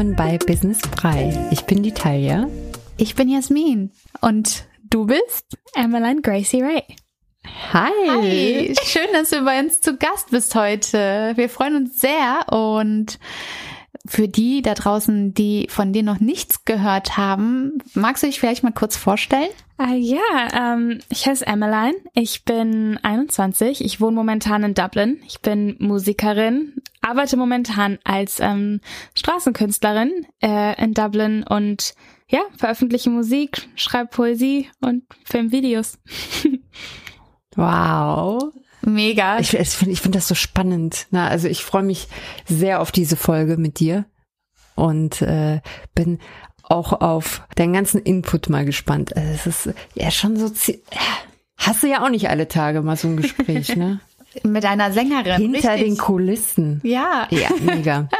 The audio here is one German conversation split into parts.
willkommen bei Business Frei. Ich bin die Talia. Ich bin Jasmin. Und du bist? Emmeline Gracie Ray. Hi. Hi. Schön, dass du bei uns zu Gast bist heute. Wir freuen uns sehr und für die da draußen, die von dir noch nichts gehört haben, magst du dich vielleicht mal kurz vorstellen? Uh, ja, ähm, ich heiße Emmeline. Ich bin 21. Ich wohne momentan in Dublin. Ich bin Musikerin, arbeite momentan als ähm, Straßenkünstlerin äh, in Dublin und ja, veröffentliche Musik, schreibe Poesie und film Videos. wow. Mega. Ich, ich finde ich find das so spannend. Na, also ich freue mich sehr auf diese Folge mit dir und äh, bin auch auf deinen ganzen Input mal gespannt. Also es ist ja schon so. Hast du ja auch nicht alle Tage mal so ein Gespräch, ne? Mit einer Sängerin. Hinter richtig. den Kulissen. Ja. Ja, mega.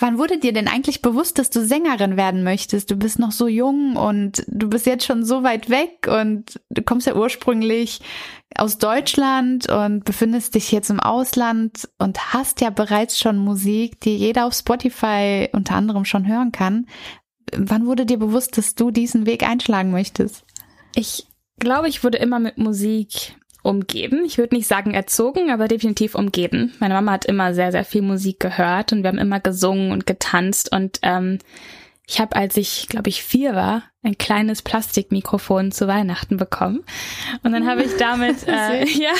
Wann wurde dir denn eigentlich bewusst, dass du Sängerin werden möchtest? Du bist noch so jung und du bist jetzt schon so weit weg und du kommst ja ursprünglich aus Deutschland und befindest dich jetzt im Ausland und hast ja bereits schon Musik, die jeder auf Spotify unter anderem schon hören kann. Wann wurde dir bewusst, dass du diesen Weg einschlagen möchtest? Ich glaube, ich wurde immer mit Musik umgeben. Ich würde nicht sagen erzogen, aber definitiv umgeben. Meine Mama hat immer sehr, sehr viel Musik gehört und wir haben immer gesungen und getanzt und ähm, ich habe, als ich, glaube ich, vier war, ein kleines Plastikmikrofon zu Weihnachten bekommen. Und dann habe ich damit äh, ja,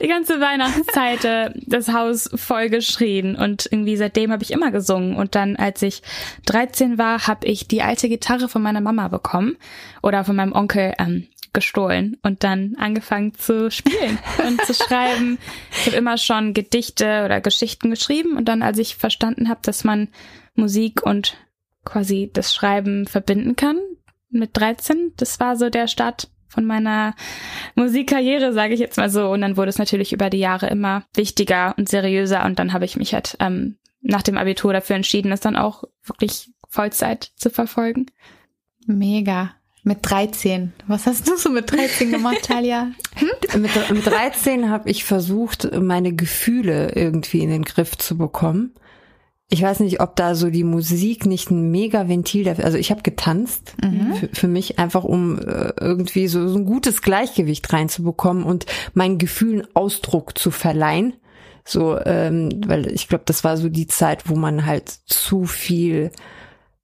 die ganze Weihnachtszeit äh, das Haus voll geschrien. Und irgendwie seitdem habe ich immer gesungen. Und dann, als ich 13 war, habe ich die alte Gitarre von meiner Mama bekommen oder von meinem Onkel ähm, gestohlen und dann angefangen zu spielen und zu schreiben. Ich habe immer schon Gedichte oder Geschichten geschrieben und dann, als ich verstanden habe, dass man Musik und quasi das Schreiben verbinden kann mit 13, das war so der Start von meiner Musikkarriere, sage ich jetzt mal so. Und dann wurde es natürlich über die Jahre immer wichtiger und seriöser und dann habe ich mich halt ähm, nach dem Abitur dafür entschieden, es dann auch wirklich Vollzeit zu verfolgen. Mega. Mit 13. Was hast du so mit 13 gemacht, Talia? Hm? Mit, mit 13 habe ich versucht, meine Gefühle irgendwie in den Griff zu bekommen. Ich weiß nicht, ob da so die Musik nicht ein mega Ventil dafür. Also ich habe getanzt mhm. für, für, mich einfach, um äh, irgendwie so, so ein gutes Gleichgewicht reinzubekommen und meinen Gefühlen Ausdruck zu verleihen. So, ähm, weil ich glaube, das war so die Zeit, wo man halt zu viel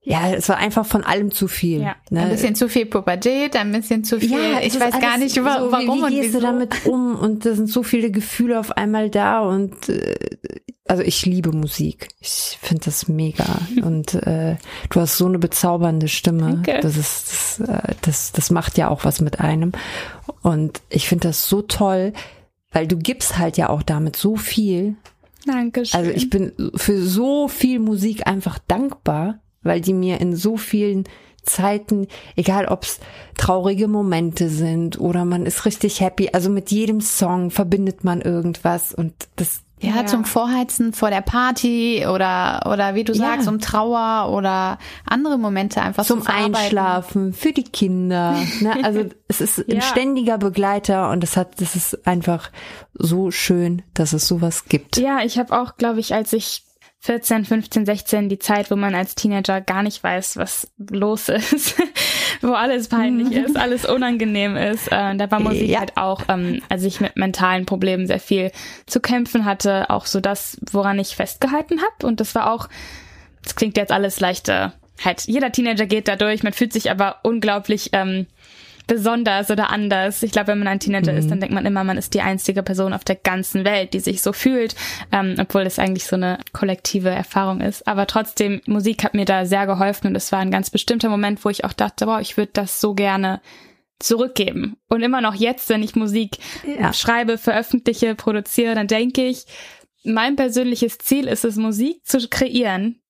ja, es war einfach von allem zu viel. Ja, ne? Ein bisschen zu viel Pubertät, ein bisschen zu viel. Ja, ich weiß gar nicht, warum so, wie, wie und gehst wieso. du damit um? Und da sind so viele Gefühle auf einmal da und äh, also ich liebe Musik. Ich finde das mega. Und äh, du hast so eine bezaubernde Stimme. Danke. Das ist das, äh, das, das macht ja auch was mit einem. Und ich finde das so toll, weil du gibst halt ja auch damit so viel. Dankeschön. Also ich bin für so viel Musik einfach dankbar weil die mir in so vielen Zeiten, egal ob es traurige Momente sind oder man ist richtig happy, also mit jedem Song verbindet man irgendwas und das ja, ja, zum Vorheizen vor der Party oder oder wie du ja. sagst, um Trauer oder andere Momente einfach zum Einschlafen für die Kinder. Ne? Also es ist ja. ein ständiger Begleiter und es hat, das ist einfach so schön, dass es sowas gibt. Ja, ich habe auch, glaube ich, als ich 14, 15, 16 die Zeit, wo man als Teenager gar nicht weiß, was los ist, wo alles peinlich mhm. ist, alles unangenehm ist. Äh, da war Musik ja. halt auch, ähm, als ich mit mentalen Problemen sehr viel zu kämpfen hatte, auch so das, woran ich festgehalten habe. Und das war auch, das klingt jetzt alles leichter. Halt, jeder Teenager geht da durch, man fühlt sich aber unglaublich ähm, besonders oder anders. Ich glaube, wenn man ein Teenager mhm. ist, dann denkt man immer, man ist die einzige Person auf der ganzen Welt, die sich so fühlt, ähm, obwohl das eigentlich so eine kollektive Erfahrung ist. Aber trotzdem, Musik hat mir da sehr geholfen und es war ein ganz bestimmter Moment, wo ich auch dachte, wow, ich würde das so gerne zurückgeben. Und immer noch jetzt, wenn ich Musik ja. schreibe, veröffentliche, produziere, dann denke ich, mein persönliches Ziel ist es, Musik zu kreieren,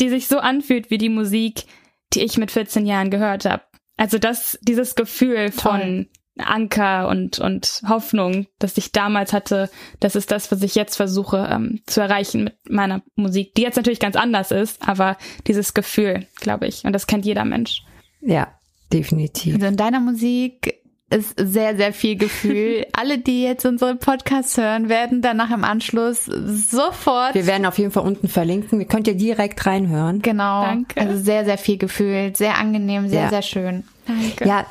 die sich so anfühlt wie die Musik, die ich mit 14 Jahren gehört habe. Also das, dieses Gefühl Toll. von Anker und, und Hoffnung, das ich damals hatte, das ist das, was ich jetzt versuche ähm, zu erreichen mit meiner Musik, die jetzt natürlich ganz anders ist, aber dieses Gefühl, glaube ich, und das kennt jeder Mensch. Ja, definitiv. Also in deiner Musik ist sehr, sehr viel Gefühl. Alle, die jetzt unsere Podcasts hören, werden danach im Anschluss sofort. Wir werden auf jeden Fall unten verlinken. Ihr könnt ihr direkt reinhören. Genau. Danke. Also sehr, sehr viel Gefühl. Sehr angenehm, sehr, Ja. sehr schön. Danke. Ja,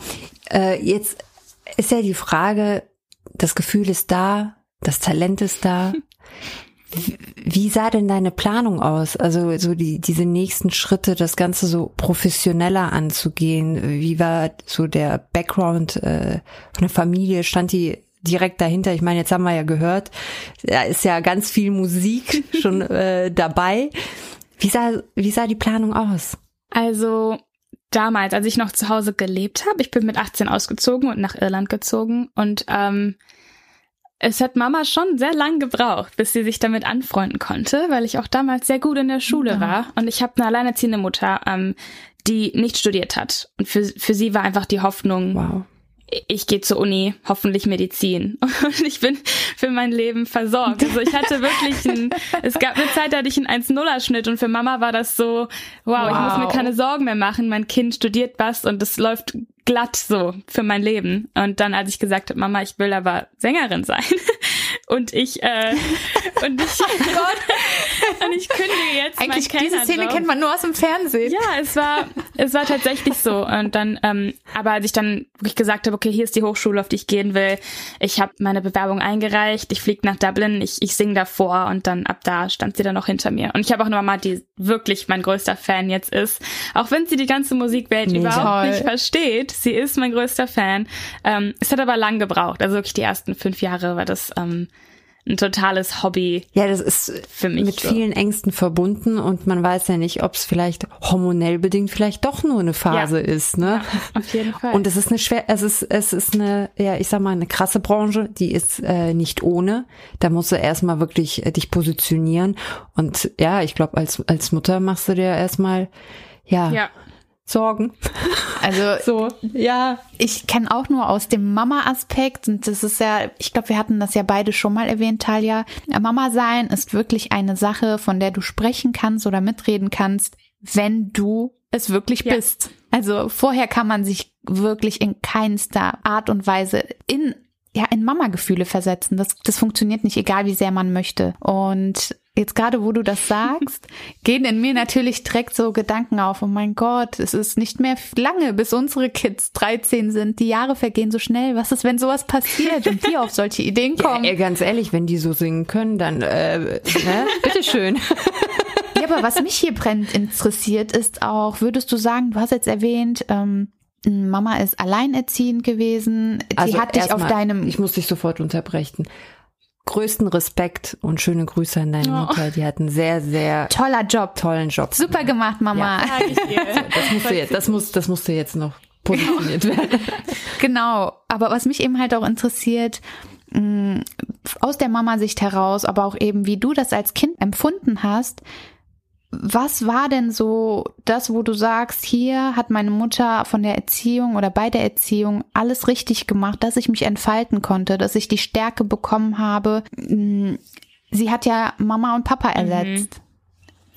äh, jetzt ist ja die Frage, das Gefühl ist da, das Talent ist da. Wie- sah denn deine Planung aus? Also so die, diese nächsten Schritte, das Ganze so professioneller anzugehen. Wie war so der Background äh, von der Familie? Stand die direkt dahinter? Ich meine, jetzt haben wir ja gehört, da ist ja ganz viel Musik schon äh, dabei. Wie sah, wie sah die Planung aus? Also damals, als ich noch zu Hause gelebt habe, ich bin mit 18 ausgezogen und nach Irland gezogen und ähm, es hat Mama schon sehr lang gebraucht, bis sie sich damit anfreunden konnte, weil ich auch damals sehr gut in der Schule war und ich habe eine alleinerziehende Mutter, ähm, die nicht studiert hat und für, für sie war einfach die Hoffnung, Wow. Ich gehe zur Uni, hoffentlich Medizin. Und ich bin für mein Leben versorgt. Also ich hatte wirklich ein, es gab eine Zeit, da hatte ich einen 1-0er-Schnitt und für Mama war das so, wow, ich muss mir Wow. keine Sorgen mehr machen, mein Kind studiert was und es läuft glatt so für mein Leben. Und dann, als ich gesagt habe, Mama, ich will aber Sängerin sein und ich, äh, und ich, und ich kündige jetzt Eigentlich, diese Szene kennt man nur aus dem Fernsehen. Ja, es war, es war tatsächlich so. Und dann, ähm, aber als ich dann wirklich gesagt habe, okay, hier ist die Hochschule, auf die ich gehen will, ich habe meine Bewerbung eingereicht, ich fliege nach Dublin, ich, ich singe davor und dann ab da stand sie dann noch hinter mir. Und ich habe auch eine Mama, die wirklich mein größter Fan jetzt ist. Auch wenn sie die ganze Musikwelt Mega. überhaupt Toll. nicht versteht, sie ist mein größter Fan. Ähm, es hat aber lang gebraucht. Also wirklich die ersten fünf Jahre war das ähm, ein totales Hobby. Ja, das ist Für mich mit so. vielen Ängsten verbunden und man weiß ja nicht, ob es vielleicht hormonell bedingt vielleicht doch nur eine Phase Ja. ist, ne? Auf jeden Fall. Und es ist eine schwer, es ist, es ist eine, ja, ich sag mal, eine krasse Branche, die ist äh, nicht ohne. Da musst du erstmal wirklich äh, dich positionieren. Und ja, ich glaube, als, als Mutter machst du dir erstmal, ja, ja. Sorgen. Also So, ja. ich kenne auch nur aus dem Mama-Aspekt und das ist ja, ich glaube, wir hatten das ja beide schon mal erwähnt, Talia. Mama sein ist wirklich eine Sache, von der du sprechen kannst oder mitreden kannst, wenn du es wirklich Ja. bist. Also vorher kann man sich wirklich in keinster Art und Weise in ja, in Mama-Gefühle versetzen. Das, das funktioniert nicht, egal wie sehr man möchte. Und jetzt gerade, wo du das sagst, gehen in mir natürlich direkt so Gedanken auf. Oh mein Gott, es ist nicht mehr lange, bis unsere Kids 13 sind. Die Jahre vergehen so schnell. Was ist, wenn sowas passiert und die auf solche Ideen Ja, kommen? ey, ganz ehrlich, wenn die so singen können, dann, äh, ne? bitteschön. Ja, aber was mich hier brennend interessiert, ist auch, würdest du sagen, du hast jetzt erwähnt, ähm, Mama ist alleinerziehend gewesen. Die hat dich auf erstmal, deinem Ich muss dich sofort unterbrechen. Größten Respekt und schöne Grüße an deine Oh. Mutter. Die hat einen sehr, sehr toller Job. tollen Job. Super gemacht, Mama. Dir. Das musste jetzt, das muss, das musste jetzt noch positioniert werden. Genau. Aber was mich eben halt auch interessiert, mh, aus der Mama-Sicht heraus, aber auch eben, wie du das als Kind empfunden hast, was war denn so das, wo du sagst, hier hat meine Mutter von der Erziehung oder bei der Erziehung alles richtig gemacht, dass ich mich entfalten konnte, dass ich die Stärke bekommen habe. Mh, Sie hat ja Mama und Papa ersetzt.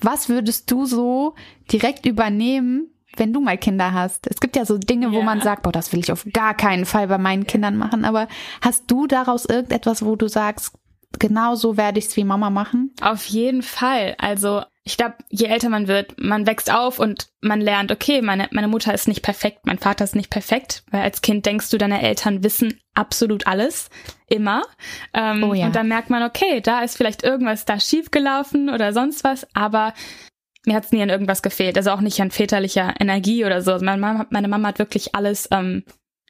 Was würdest du so direkt übernehmen, wenn du mal Kinder hast? Es gibt ja so Dinge, wo Ja. man sagt, boah, das will ich auf gar keinen Fall bei meinen Kindern machen. Aber hast du daraus irgendetwas, wo du sagst, genau so werde ich es wie Mama machen? Auf jeden Fall. Also ich glaube, je älter man wird, man wächst auf und man lernt, okay, meine, meine Mutter ist nicht perfekt, mein Vater ist nicht perfekt, weil als Kind denkst du, deine Eltern wissen absolut alles, immer. Ähm, Oh ja. Und dann merkt man, okay, da ist vielleicht irgendwas da schiefgelaufen oder sonst was, aber mir hat es nie an irgendwas gefehlt. Also auch nicht an väterlicher Energie oder so. Meine, Mama, meine Mama hat wirklich alles ähm,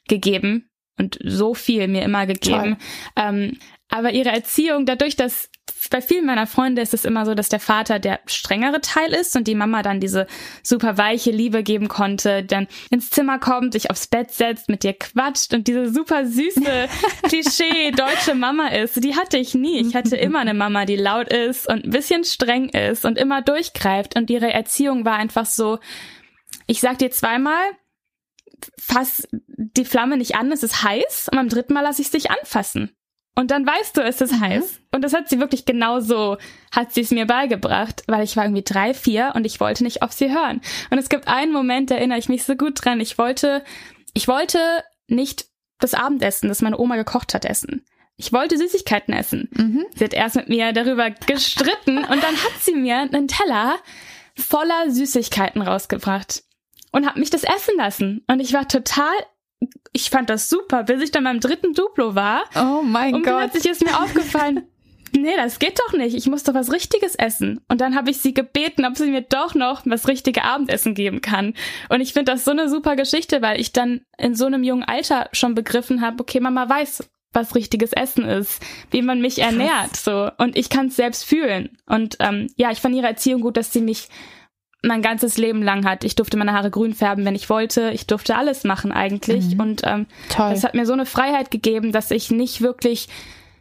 gegeben und so viel mir immer gegeben. Ähm, aber ihre Erziehung, dadurch, dass bei vielen meiner Freunde ist es immer so, dass der Vater der strengere Teil ist und die Mama dann diese super weiche Liebe geben konnte, dann ins Zimmer kommt, sich aufs Bett setzt, mit dir quatscht und diese super süße Klischee deutsche Mama ist. Die hatte ich nie. Ich hatte immer eine Mama, die laut ist und ein bisschen streng ist und immer durchgreift und ihre Erziehung war einfach so, ich sag dir zweimal, fass die Flamme nicht an, es ist heiß und beim dritten Mal lasse ich es dich anfassen. Und dann weißt du, es ist heiß. Und das hat sie wirklich genau so, hat sie es mir beigebracht, weil ich war irgendwie drei, vier und ich wollte nicht auf sie hören. Und es gibt einen Moment, da erinnere ich mich so gut dran. Ich wollte, ich wollte nicht das Abendessen, das meine Oma gekocht hat, essen. Ich wollte Süßigkeiten essen. Mhm. Sie hat erst mit mir darüber gestritten und dann hat sie mir einen Teller voller Süßigkeiten rausgebracht und hat mich das essen lassen. Und ich war total ich fand das super, bis ich dann beim dritten Duplo war. Oh mein und Gott. Und plötzlich ist mir aufgefallen, nee, das geht doch nicht. Ich muss doch was Richtiges essen. Und dann habe ich sie gebeten, ob sie mir doch noch was richtige Abendessen geben kann. Und ich finde das so eine super Geschichte, weil ich dann in so einem jungen Alter schon begriffen habe, okay, Mama weiß, was richtiges Essen ist, wie man mich Krass. ernährt, so. Und ich kann es selbst fühlen. Und ähm, ja, ich fand ihre Erziehung gut, dass sie mich mein ganzes Leben lang hat. Ich durfte meine Haare grün färben, wenn ich wollte. Ich durfte alles machen eigentlich. Mhm. Und ähm, Toll. das hat mir so eine Freiheit gegeben, dass ich nicht wirklich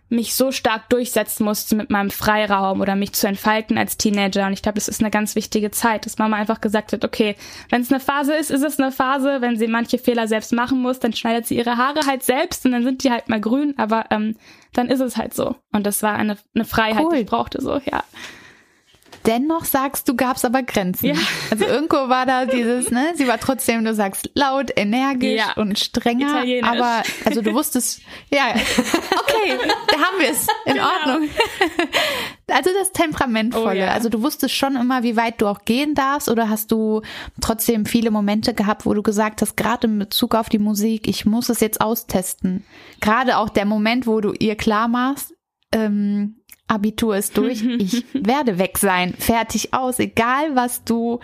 mich so stark durchsetzen musste mit meinem Freiraum oder mich zu entfalten als Teenager. Und ich glaube, das ist eine ganz wichtige Zeit, dass Mama einfach gesagt hat, okay, wenn es eine Phase ist, ist es eine Phase. Wenn sie manche Fehler selbst machen muss, dann schneidet sie ihre Haare halt selbst und dann sind die halt mal grün. Aber ähm, dann ist es halt so. Und das war eine, eine Freiheit, cool. die ich brauchte so, ja. Dennoch sagst du, gab's aber Grenzen. Ja. Also irgendwo war da dieses, ne, sie war trotzdem, du sagst, laut, energisch ja. und strenger. Aber, also du wusstest, ja, okay, da haben wir es. In genau. Ordnung. Also das Temperamentvolle. Oh, ja. Also du wusstest schon immer, wie weit du auch gehen darfst oder hast du trotzdem viele Momente gehabt, wo du gesagt hast, gerade in Bezug auf die Musik, ich muss es jetzt austesten. Gerade auch der Moment, wo du ihr klar machst, ähm, Abitur ist durch, ich werde weg sein, fertig aus, egal was du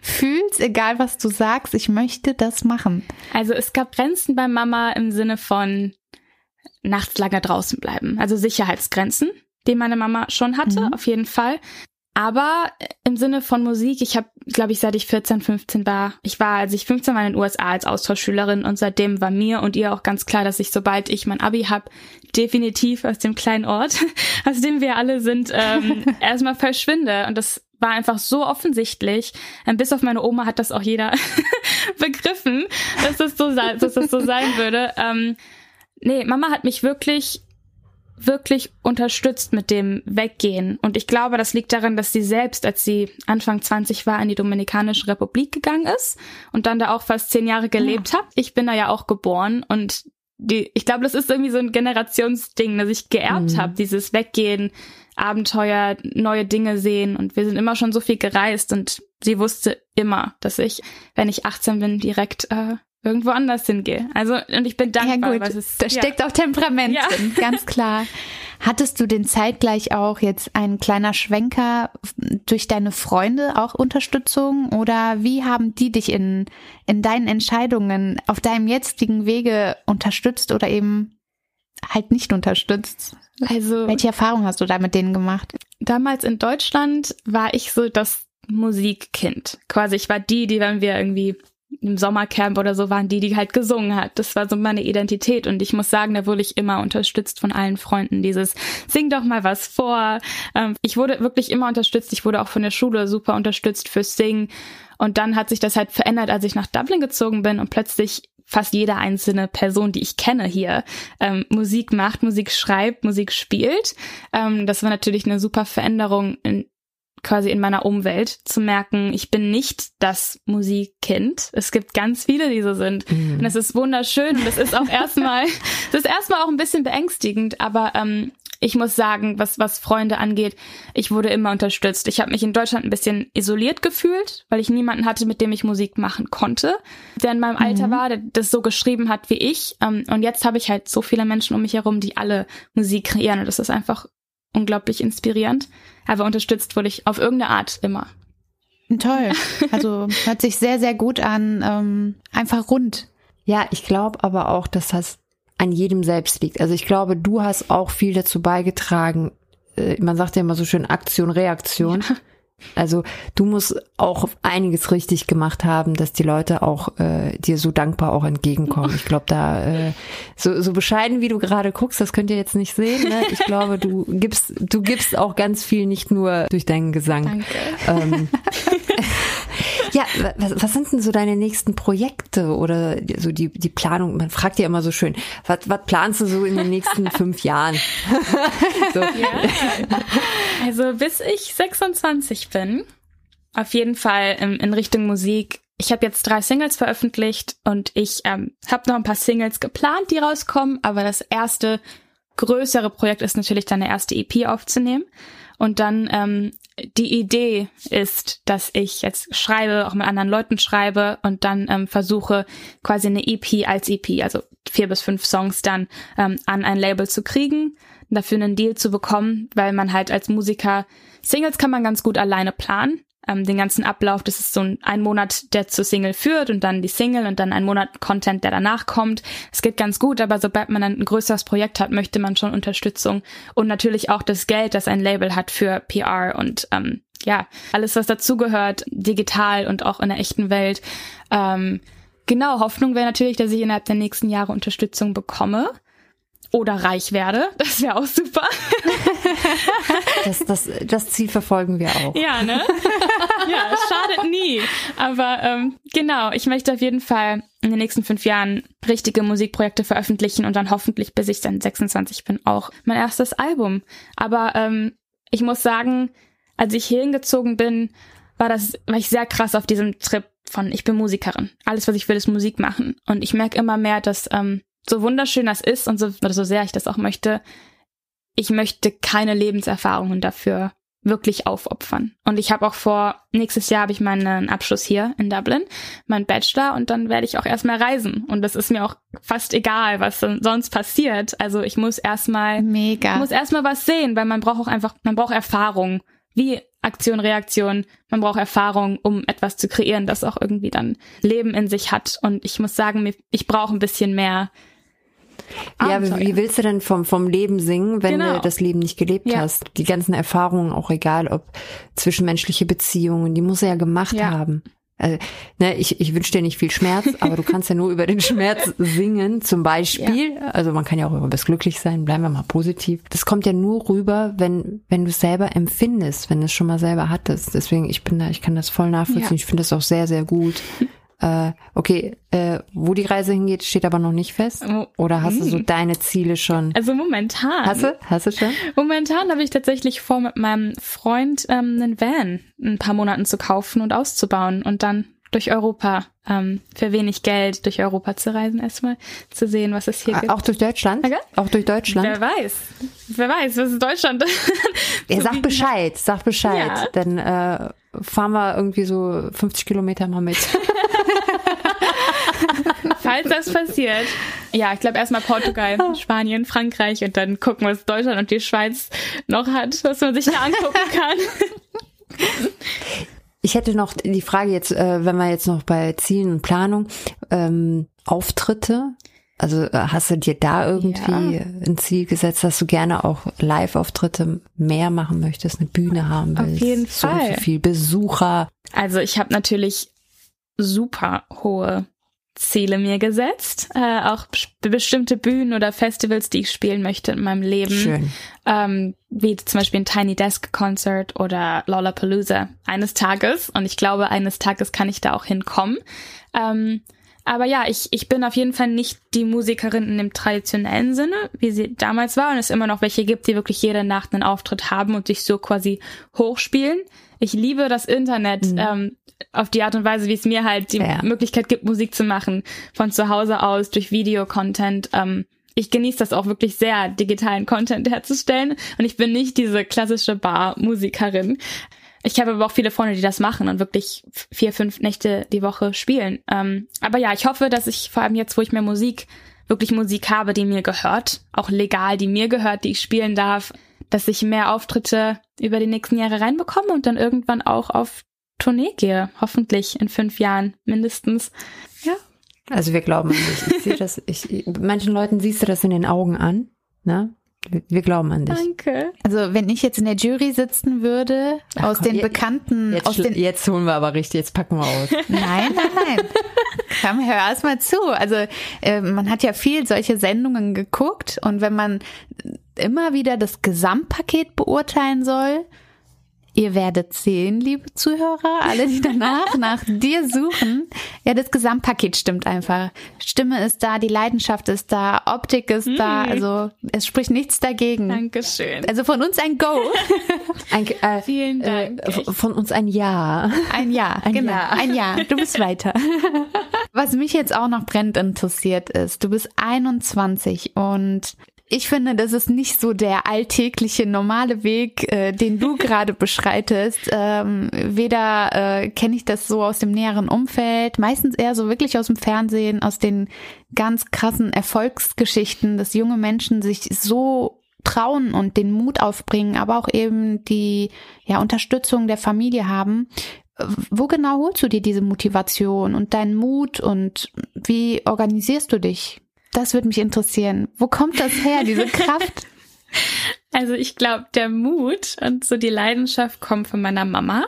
fühlst, egal was du sagst, ich möchte das machen. Also es gab Grenzen bei Mama im Sinne von nachts lange draußen bleiben, also Sicherheitsgrenzen, die meine Mama schon hatte, mhm. auf jeden Fall. Aber im Sinne von Musik, ich habe, glaube ich, seit ich 14, 15 war, ich war, als ich 15 war in den USA als Austauschschülerin und seitdem war mir und ihr auch ganz klar, dass ich, sobald ich mein Abi hab, definitiv aus dem kleinen Ort, aus dem wir alle sind, ähm, erstmal verschwinde. Und das war einfach so offensichtlich. Ähm, bis auf meine Oma hat das auch jeder begriffen, dass das so, dass das so sein würde. Ähm, nee, Mama hat mich wirklich wirklich unterstützt mit dem Weggehen. Und ich glaube, das liegt daran, dass sie selbst, als sie Anfang 20 war, in die Dominikanische Republik gegangen ist und dann da auch fast zehn Jahre gelebt ja. hat. Ich bin da ja auch geboren und die, ich glaube, das ist irgendwie so ein Generationsding, das ich geerbt mhm. habe, dieses Weggehen, Abenteuer, neue Dinge sehen und wir sind immer schon so viel gereist und sie wusste immer, dass ich, wenn ich 18 bin, direkt äh, irgendwo anders hingehe. Also, und ich bin dankbar. Ja, gut. Es, da ja. steckt auch Temperament ja. drin, ganz klar. Hattest du den zeitgleich auch jetzt ein kleiner Schwenker durch deine Freunde auch Unterstützung oder wie haben die dich in, in deinen Entscheidungen auf deinem jetzigen Wege unterstützt oder eben halt nicht unterstützt? Also, welche Erfahrung hast du da mit denen gemacht? Damals in Deutschland war ich so das Musikkind. Quasi, ich war die, die, wenn wir irgendwie im Sommercamp oder so waren die, die halt gesungen hat. Das war so meine Identität und ich muss sagen, da wurde ich immer unterstützt von allen Freunden. Dieses Sing doch mal was vor. Ähm, ich wurde wirklich immer unterstützt. Ich wurde auch von der Schule super unterstützt fürs Singen. Und dann hat sich das halt verändert, als ich nach Dublin gezogen bin und plötzlich fast jede einzelne Person, die ich kenne hier, ähm, Musik macht, Musik schreibt, Musik spielt. Ähm, das war natürlich eine super Veränderung in, quasi in meiner Umwelt zu merken, ich bin nicht das Musikkind. Es gibt ganz viele, die so sind. Mhm. Und es ist wunderschön und es ist auch erstmal, es ist erstmal auch ein bisschen beängstigend, aber ähm, ich muss sagen, was, was Freunde angeht, ich wurde immer unterstützt. Ich habe mich in Deutschland ein bisschen isoliert gefühlt, weil ich niemanden hatte, mit dem ich Musik machen konnte, der in meinem Alter mhm. war, der das so geschrieben hat wie ich. Ähm, und jetzt habe ich halt so viele Menschen um mich herum, die alle Musik kreieren. Und das ist einfach unglaublich inspirierend. Aber unterstützt wurde ich auf irgendeine Art immer. Toll. Also hört sich sehr, sehr gut an. Ähm, einfach rund. Ja, ich glaube aber auch, dass das an jedem selbst liegt. Also ich glaube, du hast auch viel dazu beigetragen. Äh, man sagt ja immer so schön Aktion, Reaktion. Ja. Also du musst auch einiges richtig gemacht haben, dass die Leute auch äh, dir so dankbar auch entgegenkommen. Ich glaube, da äh, so, so bescheiden wie du gerade guckst, das könnt ihr jetzt nicht sehen. Ne? Ich glaube, du gibst du gibst auch ganz viel nicht nur durch deinen Gesang. Danke. Ähm, ja, was, was sind denn so deine nächsten Projekte oder so die die Planung? Man fragt ja immer so schön, was, was planst du so in den nächsten fünf Jahren? so. ja. Also bis ich 26 bin, auf jeden Fall in, in Richtung Musik. Ich habe jetzt drei Singles veröffentlicht und ich ähm, habe noch ein paar Singles geplant, die rauskommen, aber das erste größere Projekt ist natürlich dann eine erste EP aufzunehmen. Und dann ähm, die Idee ist, dass ich jetzt schreibe, auch mit anderen Leuten schreibe und dann ähm, versuche quasi eine EP als EP, also vier bis fünf Songs dann ähm, an ein Label zu kriegen, dafür einen Deal zu bekommen, weil man halt als Musiker Singles kann man ganz gut alleine planen ähm, den ganzen Ablauf. Das ist so ein, ein Monat, der zur Single führt und dann die Single und dann ein Monat Content, der danach kommt. Es geht ganz gut, aber sobald man ein größeres Projekt hat, möchte man schon Unterstützung und natürlich auch das Geld, das ein Label hat für PR und ähm, ja, alles, was dazugehört, digital und auch in der echten Welt. Ähm, genau, Hoffnung wäre natürlich, dass ich innerhalb der nächsten Jahre Unterstützung bekomme oder reich werde. Das wäre auch super. Das, das, das Ziel verfolgen wir auch. Ja, ne? Ja, es schadet nie. Aber ähm, genau, ich möchte auf jeden Fall in den nächsten fünf Jahren richtige Musikprojekte veröffentlichen und dann hoffentlich, bis ich dann 26 bin, auch mein erstes Album. Aber ähm, ich muss sagen, als ich hier hingezogen bin, war das, war ich sehr krass auf diesem Trip von ich bin Musikerin. Alles, was ich will, ist Musik machen. Und ich merke immer mehr, dass ähm, so wunderschön das ist und so, oder so sehr ich das auch möchte, ich möchte keine Lebenserfahrungen dafür wirklich aufopfern. Und ich habe auch vor, nächstes Jahr habe ich meinen Abschluss hier in Dublin, meinen Bachelor und dann werde ich auch erstmal reisen. Und das ist mir auch fast egal, was sonst passiert. Also ich muss erstmal, mega, muss erstmal was sehen, weil man braucht auch einfach, man braucht Erfahrung. Wie Aktion, Reaktion. Man braucht Erfahrung, um etwas zu kreieren, das auch irgendwie dann Leben in sich hat. Und ich muss sagen, ich brauche ein bisschen mehr ja, wie, wie willst du denn vom, vom Leben singen, wenn genau. du das Leben nicht gelebt ja. hast? Die ganzen Erfahrungen, auch egal ob zwischenmenschliche Beziehungen, die muss er ja gemacht ja. haben. Also, ne, ich, ich wünsche dir nicht viel Schmerz, aber du kannst ja nur über den Schmerz singen, zum Beispiel. Ja. Also man kann ja auch über das Glücklichsein, bleiben wir mal positiv. Das kommt ja nur rüber, wenn, wenn du es selber empfindest, wenn du es schon mal selber hattest. Deswegen, ich bin da, ich kann das voll nachvollziehen. Ja. Ich finde das auch sehr, sehr gut. Äh, okay, äh, wo die Reise hingeht, steht aber noch nicht fest. Oder hast du so deine Ziele schon? Also momentan. Hast du? Hast du schon? Momentan habe ich tatsächlich vor, mit meinem Freund ähm, einen Van ein paar Monaten zu kaufen und auszubauen und dann durch Europa ähm, für wenig Geld durch Europa zu reisen, erstmal zu sehen, was es hier ah, gibt. Auch durch Deutschland? Okay. Auch durch Deutschland? Wer weiß. Wer weiß, was ist Deutschland? ja, sag Bescheid, sag Bescheid. Ja. Dann äh, fahren wir irgendwie so 50 Kilometer mal mit. Falls das passiert. Ja, ich glaube erstmal Portugal, Spanien, Frankreich und dann gucken, was Deutschland und die Schweiz noch hat, was man sich da angucken kann. Ich hätte noch die Frage jetzt, äh, wenn wir jetzt noch bei Zielen und Planung, ähm, Auftritte. Also äh, hast du dir da irgendwie ja. ein Ziel gesetzt, dass du gerne auch Live-Auftritte mehr machen möchtest, eine Bühne haben willst? Auf jeden Fall. So viel Besucher. Also ich habe natürlich super hohe Ziele mir gesetzt, äh, auch bestimmte Bühnen oder Festivals, die ich spielen möchte in meinem Leben, Schön. Ähm, wie zum Beispiel ein Tiny Desk Concert oder Lollapalooza eines Tages. Und ich glaube, eines Tages kann ich da auch hinkommen. Ähm, aber ja, ich, ich bin auf jeden Fall nicht die Musikerin in dem traditionellen Sinne, wie sie damals war. Und es immer noch welche gibt, die wirklich jede Nacht einen Auftritt haben und sich so quasi hochspielen. Ich liebe das Internet mhm. ähm, auf die Art und Weise, wie es mir halt die ja. Möglichkeit gibt, Musik zu machen. Von zu Hause aus, durch Videocontent. Ähm, ich genieße das auch wirklich sehr, digitalen Content herzustellen. Und ich bin nicht diese klassische Bar-Musikerin. Ich habe aber auch viele Freunde, die das machen und wirklich vier, fünf Nächte die Woche spielen. Ähm, aber ja, ich hoffe, dass ich vor allem jetzt, wo ich mehr Musik, wirklich Musik habe, die mir gehört, auch legal, die mir gehört, die ich spielen darf, dass ich mehr Auftritte über die nächsten Jahre reinbekomme und dann irgendwann auch auf Tournee gehe. Hoffentlich in fünf Jahren mindestens. Ja. Also wir glauben an dich. Ich sehe das, ich, manchen Leuten siehst du das in den Augen an, ne? Wir glauben an dich. Danke. Also wenn ich jetzt in der Jury sitzen würde, Ach, aus komm, den bekannten, jetzt, aus den jetzt holen wir aber richtig, jetzt packen wir aus. Nein, nein, nein. Komm, hör erst mal zu. Also äh, man hat ja viel solche Sendungen geguckt und wenn man immer wieder das Gesamtpaket beurteilen soll, Ihr werdet sehen, liebe Zuhörer, alle, die danach nach dir suchen. Ja, das Gesamtpaket stimmt einfach. Stimme ist da, die Leidenschaft ist da, Optik ist mm. da, also es spricht nichts dagegen. Dankeschön. Also von uns ein Go. ein, äh, Vielen Dank. Äh, von uns ein Ja. Ein Ja, ein genau. Ja. Ein Ja. Du bist weiter. Was mich jetzt auch noch brennend interessiert ist, du bist 21 und ich finde, das ist nicht so der alltägliche normale Weg, äh, den du gerade beschreitest. Ähm, weder äh, kenne ich das so aus dem näheren Umfeld, meistens eher so wirklich aus dem Fernsehen, aus den ganz krassen Erfolgsgeschichten, dass junge Menschen sich so trauen und den Mut aufbringen, aber auch eben die ja, Unterstützung der Familie haben. Wo genau holst du dir diese Motivation und deinen Mut und wie organisierst du dich? Das würde mich interessieren. Wo kommt das her, diese Kraft? Also ich glaube, der Mut und so die Leidenschaft kommt von meiner Mama.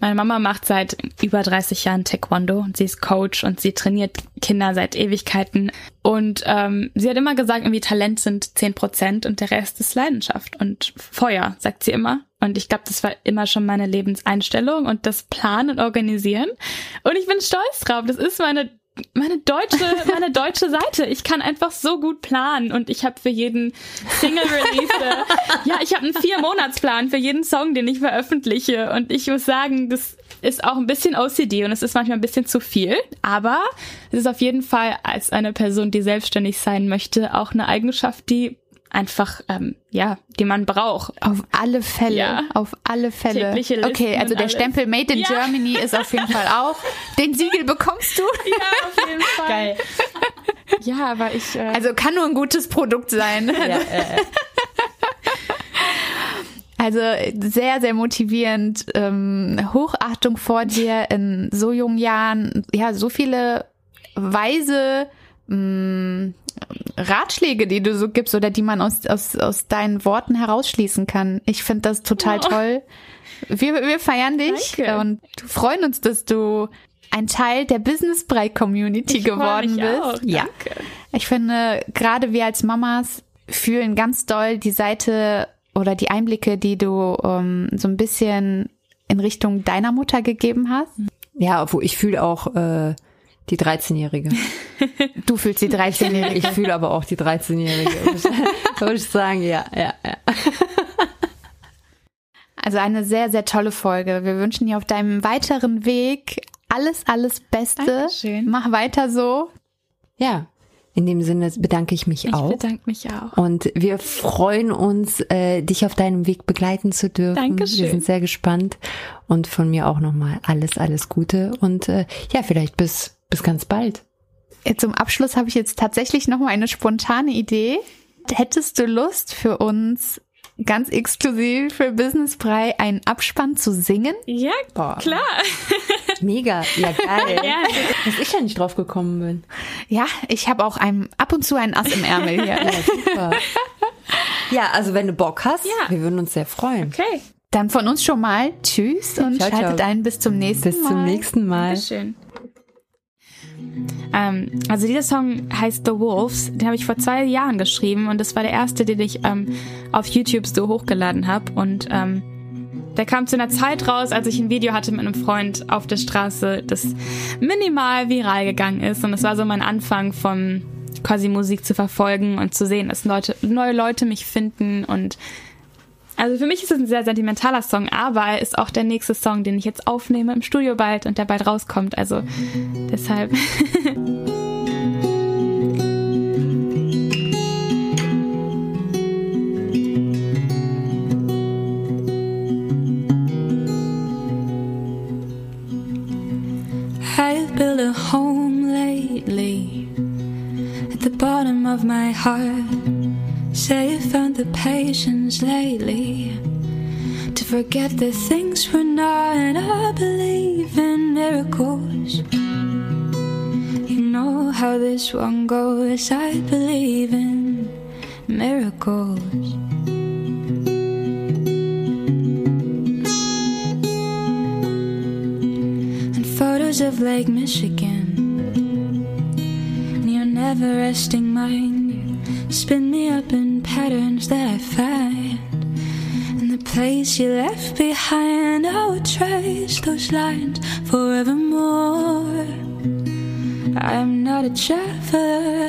Meine Mama macht seit über 30 Jahren Taekwondo und sie ist Coach und sie trainiert Kinder seit Ewigkeiten. Und ähm, sie hat immer gesagt, irgendwie Talent sind 10 Prozent und der Rest ist Leidenschaft und Feuer, sagt sie immer. Und ich glaube, das war immer schon meine Lebenseinstellung und das Planen und Organisieren. Und ich bin stolz drauf. Das ist meine meine deutsche, meine deutsche Seite. Ich kann einfach so gut planen und ich habe für jeden Single Release, äh, ja, ich habe einen vier Monatsplan für jeden Song, den ich veröffentliche und ich muss sagen, das ist auch ein bisschen OCD und es ist manchmal ein bisschen zu viel, aber es ist auf jeden Fall als eine Person, die selbstständig sein möchte, auch eine Eigenschaft, die einfach, ähm, ja, die man braucht. Auf alle Fälle. Ja. Auf alle Fälle. Okay, also der alles. Stempel Made in ja. Germany ist auf jeden Fall auch. Den Siegel bekommst du. Ja, auf jeden Fall. Geil. Ja, aber ich. Äh also kann nur ein gutes Produkt sein. Ja, äh. Also sehr, sehr motivierend. Ähm, Hochachtung vor dir in so jungen Jahren. Ja, so viele weise mh, mm, Ratschläge, die du so gibst oder die man aus, aus, aus deinen Worten herausschließen kann. Ich finde das total oh. toll. Wir, wir feiern dich Danke. und freuen uns, dass du ein Teil der Business Brei Community ich geworden bist. Auch. Danke. Ja. Ich finde, gerade wir als Mamas fühlen ganz doll die Seite oder die Einblicke, die du um, ähm, so ein bisschen in Richtung deiner Mutter gegeben hast. Ja, wo ich fühle auch äh, die 13-Jährige. Du fühlst die 13-Jährige. Ich fühle aber auch die 13-Jährige. Würde ich sagen, ja, ja, ja. Also eine sehr, sehr tolle Folge. Wir wünschen dir auf deinem weiteren Weg alles, alles Beste. Dankeschön. Mach weiter so. Ja, in dem Sinne bedanke ich mich ich auch. Ich bedanke mich auch. Und wir freuen uns, äh, dich auf deinem Weg begleiten zu dürfen. Dankeschön. Wir sind sehr gespannt. Und von mir auch nochmal alles, alles Gute. Und äh, ja, vielleicht bis, bis ganz bald. Zum Abschluss habe ich jetzt tatsächlich nochmal eine spontane Idee. Hättest du Lust für uns ganz exklusiv für Business Brei einen Abspann zu singen? Ja, Boah. klar. Mega, ja geil. ja. Dass ich ja nicht drauf gekommen bin. Ja, ich habe auch ein, ab und zu einen Ass im Ärmel hier. ja, super. Ja, also wenn du Bock hast, ja. wir würden uns sehr freuen. Okay. Dann von uns schon mal Tschüss und ciao, schaltet ciao. ein bis zum nächsten bis Mal. Bis zum nächsten Mal. Dankeschön. Ähm, also dieser Song heißt The Wolves. Den habe ich vor zwei Jahren geschrieben und das war der erste, den ich ähm, auf YouTube so hochgeladen habe. Und ähm, der kam zu einer Zeit raus, als ich ein Video hatte mit einem Freund auf der Straße, das minimal viral gegangen ist. Und das war so mein Anfang von quasi Musik zu verfolgen und zu sehen, dass Leute, neue Leute mich finden und also für mich ist es ein sehr sentimentaler Song, aber er ist auch der nächste Song, den ich jetzt aufnehme im Studio bald und der bald rauskommt. Also deshalb. I've built a home lately at the bottom of my heart. Say you found the patience lately to forget the things we're not. I believe in miracles. You know how this one goes. I believe in miracles. And photos of Lake Michigan and your never resting mind spin me up in patterns that I find in the place you left behind. I will trace those lines forevermore. I'm not a traveler,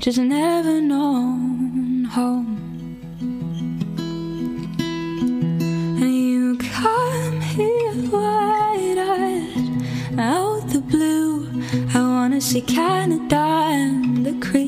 just never known home. And you come here wide eyed out the blue. I wanna see Canada and the creeks